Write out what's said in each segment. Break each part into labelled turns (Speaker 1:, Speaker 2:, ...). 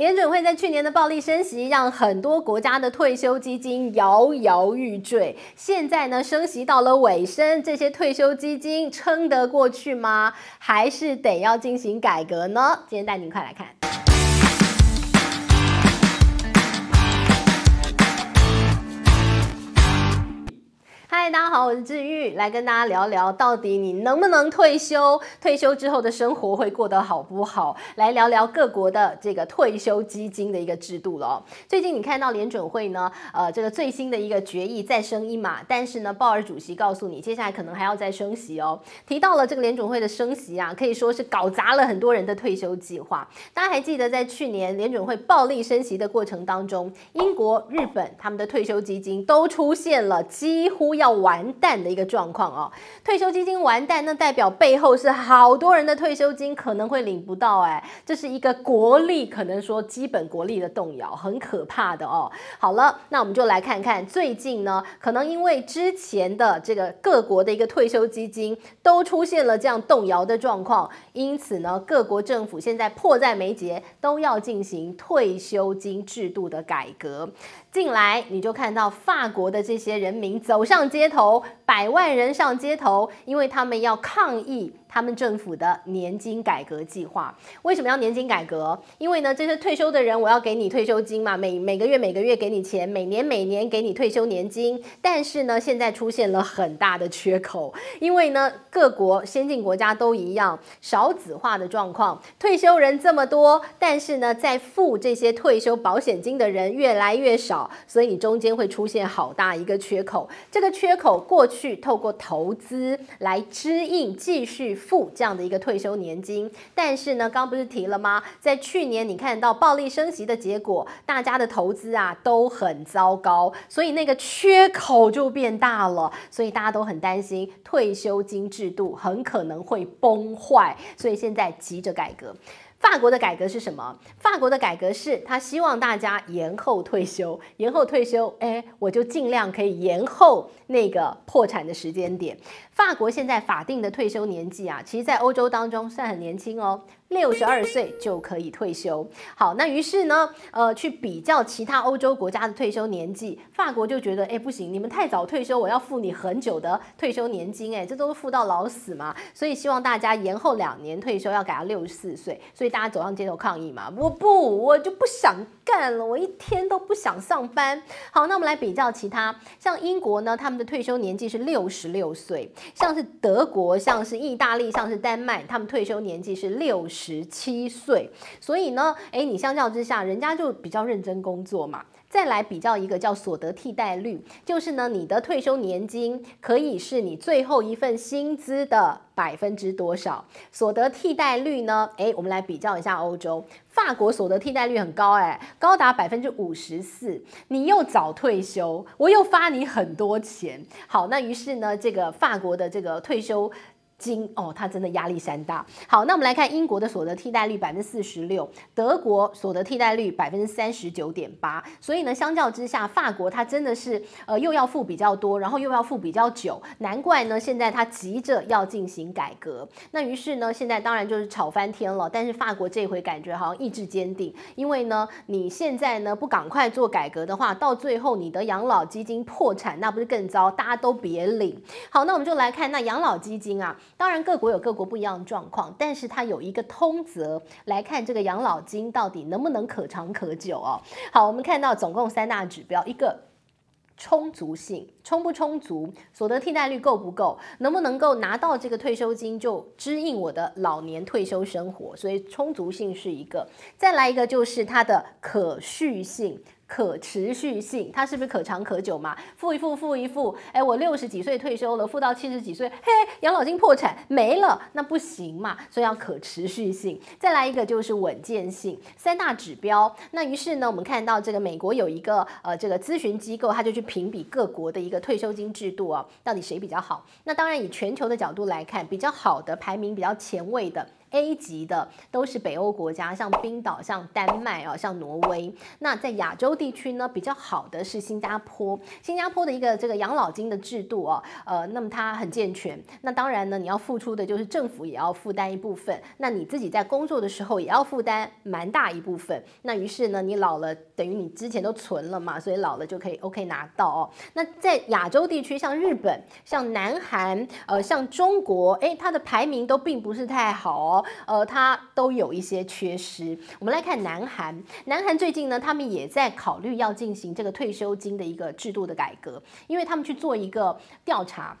Speaker 1: 联准会在去年的暴力升息，让很多国家的退休基金摇摇欲坠。现在呢，升息到了尾声，这些退休基金撑得过去吗？还是得要进行改革呢？今天带您快来看。嗨，大家好，我是志玉，来跟大家聊聊，到底你能不能退休？退休之后的生活会过得好不好？来聊聊各国的这个退休基金的一个制度了。最近你看到联准会呢，呃，这个最新的一个决议再升一码，但是呢，鲍尔主席告诉你，接下来可能还要再升息哦。提到了这个联准会的升息啊，可以说是搞砸了很多人的退休计划。大家还记得在去年联准会暴力升息的过程当中，英国、日本他们的退休基金都出现了几乎要完蛋的一个状况哦，退休基金完蛋，那代表背后是好多人的退休金可能会领不到，哎，这是一个国力，可能说基本国力的动摇，很可怕的哦。好了，那我们就来看看最近呢，可能因为之前的这个各国的一个退休基金都出现了这样动摇的状况，因此呢，各国政府现在迫在眉睫，都要进行退休金制度的改革。进来你就看到法国的这些人民走上街头，百万人上街头，因为他们要抗议。他们政府的年金改革计划，为什么要年金改革？因为呢，这些退休的人，我要给你退休金嘛，每每个月每个月给你钱，每年每年给你退休年金。但是呢，现在出现了很大的缺口，因为呢，各国先进国家都一样，少子化的状况，退休人这么多，但是呢，在付这些退休保险金的人越来越少，所以你中间会出现好大一个缺口。这个缺口过去透过投资来支应，继续。付这样的一个退休年金，但是呢，刚不是提了吗？在去年你看到暴力升级的结果，大家的投资啊都很糟糕，所以那个缺口就变大了，所以大家都很担心退休金制度很可能会崩坏，所以现在急着改革。法国的改革是什么？法国的改革是他希望大家延后退休，延后退休，哎，我就尽量可以延后那个破产的时间点。法国现在法定的退休年纪啊，其实在欧洲当中算很年轻哦。六十二岁就可以退休。好，那于是呢，呃，去比较其他欧洲国家的退休年纪，法国就觉得，哎，不行，你们太早退休，我要付你很久的退休年金，哎，这都是付到老死嘛。所以希望大家延后两年退休，要改到六十四岁。所以大家走上街头抗议嘛，我不，我就不想干了，我一天都不想上班。好，那我们来比较其他，像英国呢，他们的退休年纪是六十六岁，像是德国，像是意大利，像是丹麦，他们退休年纪是六十。七岁，所以呢，诶，你相较之下，人家就比较认真工作嘛。再来比较一个叫所得替代率，就是呢，你的退休年金可以是你最后一份薪资的百分之多少？所得替代率呢？诶，我们来比较一下欧洲，法国所得替代率很高，诶，高达百分之五十四。你又早退休，我又发你很多钱。好，那于是呢，这个法国的这个退休。金哦，它真的压力山大。好，那我们来看英国的所得替代率百分之四十六，德国所得替代率百分之三十九点八。所以呢，相较之下，法国它真的是呃又要付比较多，然后又要付比较久。难怪呢，现在它急着要进行改革。那于是呢，现在当然就是吵翻天了。但是法国这回感觉好像意志坚定，因为呢，你现在呢不赶快做改革的话，到最后你的养老基金破产，那不是更糟？大家都别领。好，那我们就来看那养老基金啊。当然，各国有各国不一样的状况，但是它有一个通则来看这个养老金到底能不能可长可久哦。好，我们看到总共三大指标：一个充足性，充不充足，所得替代率够不够，能不能够拿到这个退休金就支应我的老年退休生活，所以充足性是一个。再来一个就是它的可续性。可持续性，它是不是可长可久嘛？付一付，付一付，哎，我六十几岁退休了，付到七十几岁，嘿，养老金破产没了，那不行嘛，所以要可持续性。再来一个就是稳健性，三大指标。那于是呢，我们看到这个美国有一个呃这个咨询机构，他就去评比各国的一个退休金制度啊，到底谁比较好？那当然以全球的角度来看，比较好的排名比较前卫的。A 级的都是北欧国家，像冰岛、像丹麦啊、像挪威。那在亚洲地区呢，比较好的是新加坡。新加坡的一个这个养老金的制度哦，呃，那么它很健全。那当然呢，你要付出的就是政府也要负担一部分，那你自己在工作的时候也要负担蛮大一部分。那于是呢，你老了等于你之前都存了嘛，所以老了就可以 OK 拿到哦。那在亚洲地区，像日本、像南韩、呃，像中国，诶，它的排名都并不是太好哦，呃，它都有一些缺失。我们来看南韩，南韩最近呢，他们也在考虑要进行这个退休金的一个制度的改革，因为他们去做一个调查。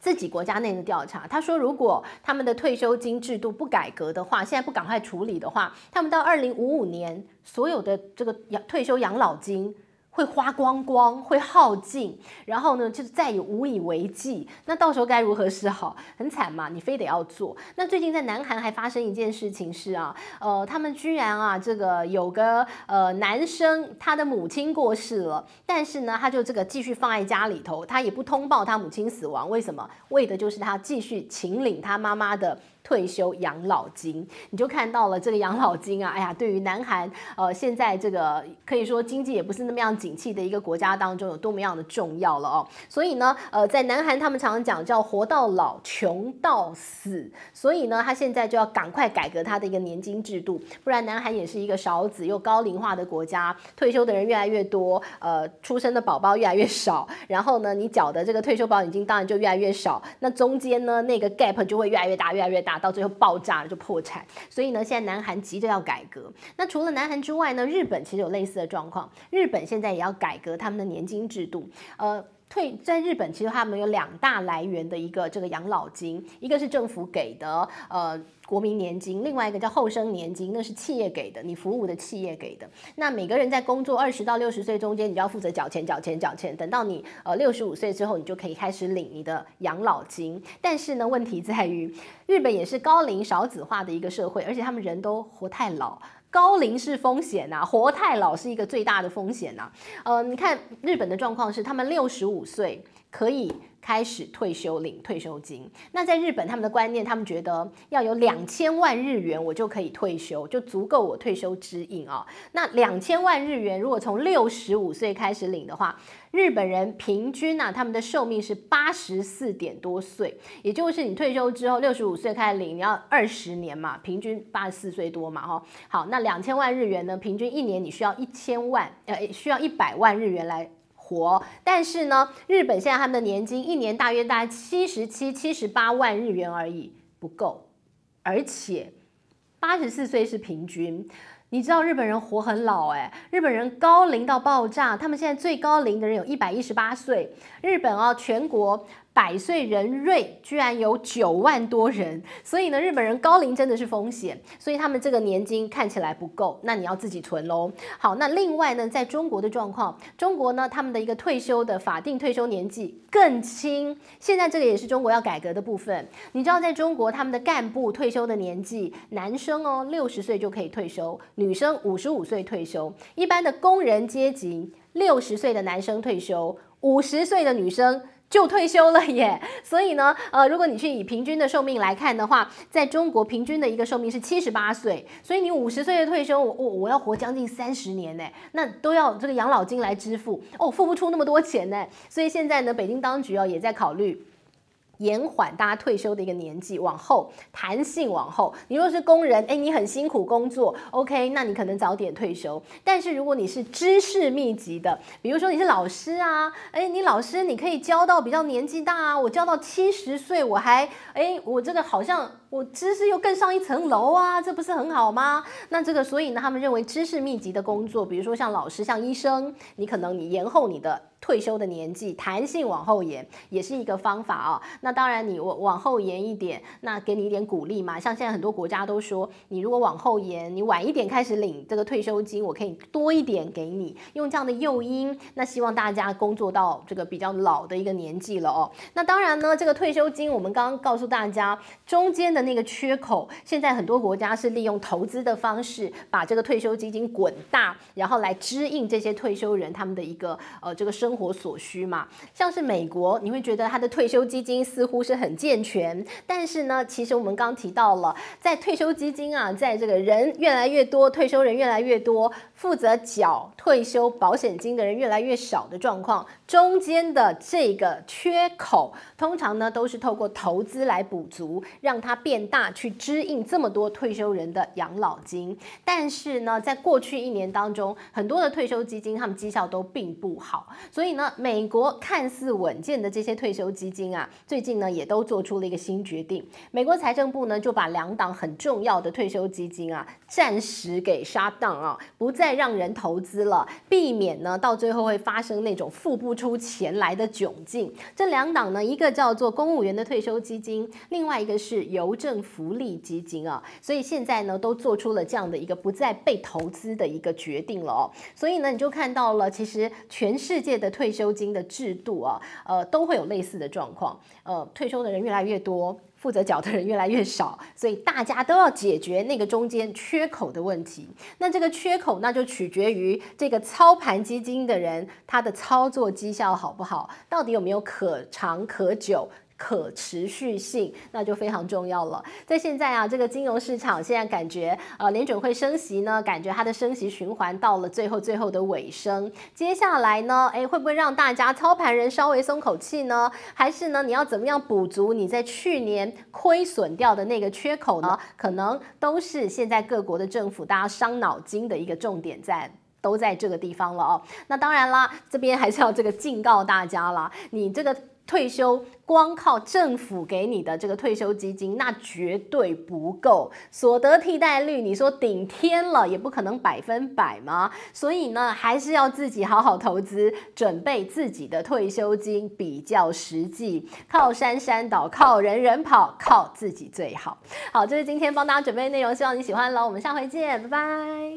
Speaker 1: 自己国家内的调查，他说，如果他们的退休金制度不改革的话，现在不赶快处理的话，他们到二零五五年所有的这个养退休养老金。会花光光，会耗尽，然后呢，就再也无以为继。那到时候该如何是好？很惨嘛，你非得要做。那最近在南韩还发生一件事情是啊，呃，他们居然啊，这个有个呃男生，他的母亲过世了，但是呢，他就这个继续放在家里头，他也不通报他母亲死亡，为什么？为的就是他继续请领他妈妈的。退休养老金，你就看到了这个养老金啊，哎呀，对于南韩，呃，现在这个可以说经济也不是那么样景气的一个国家当中，有多么样的重要了哦。所以呢，呃，在南韩他们常常讲叫活到老，穷到死。所以呢，他现在就要赶快改革他的一个年金制度，不然南韩也是一个少子又高龄化的国家，退休的人越来越多，呃，出生的宝宝越来越少，然后呢，你缴的这个退休保险金当然就越来越少，那中间呢，那个 gap 就会越来越大，越来越大。到最后爆炸了就破产，所以呢，现在南韩急着要改革。那除了南韩之外呢，日本其实有类似的状况。日本现在也要改革他们的年金制度。呃，退在日本其实他们有两大来源的一个这个养老金，一个是政府给的，呃。国民年金，另外一个叫后生年金，那是企业给的，你服务的企业给的。那每个人在工作二十到六十岁中间，你就要负责缴钱、缴钱、缴钱。等到你呃六十五岁之后，你就可以开始领你的养老金。但是呢，问题在于日本也是高龄少子化的一个社会，而且他们人都活太老，高龄是风险呐，活太老是一个最大的风险呐。呃，你看日本的状况是，他们六十五岁可以。开始退休领退休金，那在日本他们的观念，他们觉得要有两千万日元，我就可以退休，就足够我退休支应啊。那两千万日元，如果从六十五岁开始领的话，日本人平均啊，他们的寿命是八十四点多岁，也就是你退休之后六十五岁开始领，你要二十年嘛，平均八十四岁多嘛，哈。好，那两千万日元呢，平均一年你需要一千万，呃，需要一百万日元来。活，但是呢，日本现在他们的年金一年大约大概七十七、七十八万日元而已，不够，而且八十四岁是平均。你知道日本人活很老哎，日本人高龄到爆炸，他们现在最高龄的人有一百一十八岁。日本啊，全国。百岁人瑞居然有九万多人，所以呢，日本人高龄真的是风险，所以他们这个年金看起来不够，那你要自己存喽。好，那另外呢，在中国的状况，中国呢，他们的一个退休的法定退休年纪更轻，现在这个也是中国要改革的部分。你知道，在中国他们的干部退休的年纪，男生哦六十岁就可以退休，女生五十五岁退休，一般的工人阶级六十岁的男生退休，五十岁的女生。就退休了耶，所以呢，呃，如果你去以平均的寿命来看的话，在中国平均的一个寿命是七十八岁，所以你五十岁的退休，我我我要活将近三十年呢，那都要这个养老金来支付。哦，付不出那么多钱呢，所以现在呢，北京当局哦也在考虑。延缓大家退休的一个年纪，往后弹性往后。你若是工人，哎，你很辛苦工作，OK，那你可能早点退休。但是如果你是知识密集的，比如说你是老师啊，哎，你老师你可以教到比较年纪大啊，我教到七十岁，我还，哎，我这个好像。我知识又更上一层楼啊，这不是很好吗？那这个，所以呢，他们认为知识密集的工作，比如说像老师、像医生，你可能你延后你的退休的年纪，弹性往后延，也是一个方法啊。那当然，你往往后延一点，那给你一点鼓励嘛。像现在很多国家都说，你如果往后延，你晚一点开始领这个退休金，我可以多一点给你，用这样的诱因。那希望大家工作到这个比较老的一个年纪了哦。那当然呢，这个退休金我们刚刚告诉大家，中间的。那个缺口，现在很多国家是利用投资的方式，把这个退休基金滚大，然后来支应这些退休人他们的一个呃这个生活所需嘛。像是美国，你会觉得他的退休基金似乎是很健全，但是呢，其实我们刚提到了，在退休基金啊，在这个人越来越多，退休人越来越多，负责缴退休保险金的人越来越少的状况，中间的这个缺口，通常呢都是透过投资来补足，让它变变大，去支应这么多退休人的养老金。但是呢，在过去一年当中，很多的退休基金他们绩效都并不好，所以呢，美国看似稳健的这些退休基金啊，最近呢也都做出了一个新决定。美国财政部呢就把两档很重要的退休基金啊，暂时给 shut down 啊，不再让人投资了，避免呢到最后会发生那种付不出钱来的窘境。这两档呢，一个叫做公务员的退休基金，另外一个是由政福利基金啊。所以现在呢，都做出了这样的一个不再被投资的一个决定了哦。所以呢，你就看到了，其实全世界的退休金的制度啊，呃，都会有类似的状况。呃，退休的人越来越多。负责缴的人越来越少，所以大家都要解决那个中间缺口的问题。那这个缺口，那就取决于这个操盘基金的人，他的操作绩效好不好，到底有没有可长可久。可持续性，那就非常重要了。在现在啊，这个金融市场现在感觉，呃，联准会升息呢，感觉它的升息循环到了最后最后的尾声。接下来呢，诶，会不会让大家操盘人稍微松口气呢？还是呢，你要怎么样补足你在去年亏损掉的那个缺口呢？可能都是现在各国的政府大家伤脑筋的一个重点在，都在这个地方了哦。那当然啦，这边还是要这个警告大家啦，你这个。退休光靠政府给你的这个退休基金，那绝对不够。所得替代率，你说顶天了，也不可能百分百吗？所以呢，还是要自己好好投资，准备自己的退休金比较实际。靠山山倒，靠人人跑，靠自己最好。好，这是今天帮大家准备的内容，希望你喜欢喽。我们下回见，拜拜。